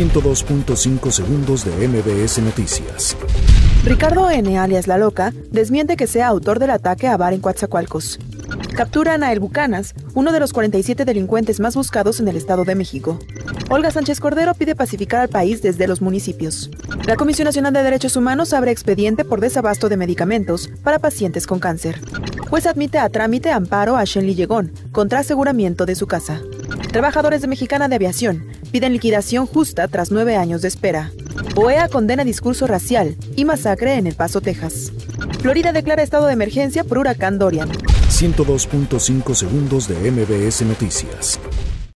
102.5 segundos de MBS Noticias. Ricardo N., alias La Loca, desmiente que sea autor del ataque a bar en Coatzacoalcos. Capturan a El Bucanas, uno de los 47 delincuentes más buscados en el Estado de México. Olga Sánchez Cordero pide pacificar al país desde los municipios. La Comisión Nacional de Derechos Humanos abre expediente por desabasto de medicamentos para pacientes con cáncer. Juez admite a trámite amparo a Shenli Llegón contra aseguramiento de su casa. Trabajadores de Mexicana de Aviación piden liquidación justa tras nueve años de espera. OEA condena discurso racial y masacre en El Paso, Texas. Florida declara estado de emergencia por huracán Dorian. 102.5 segundos de MBS Noticias.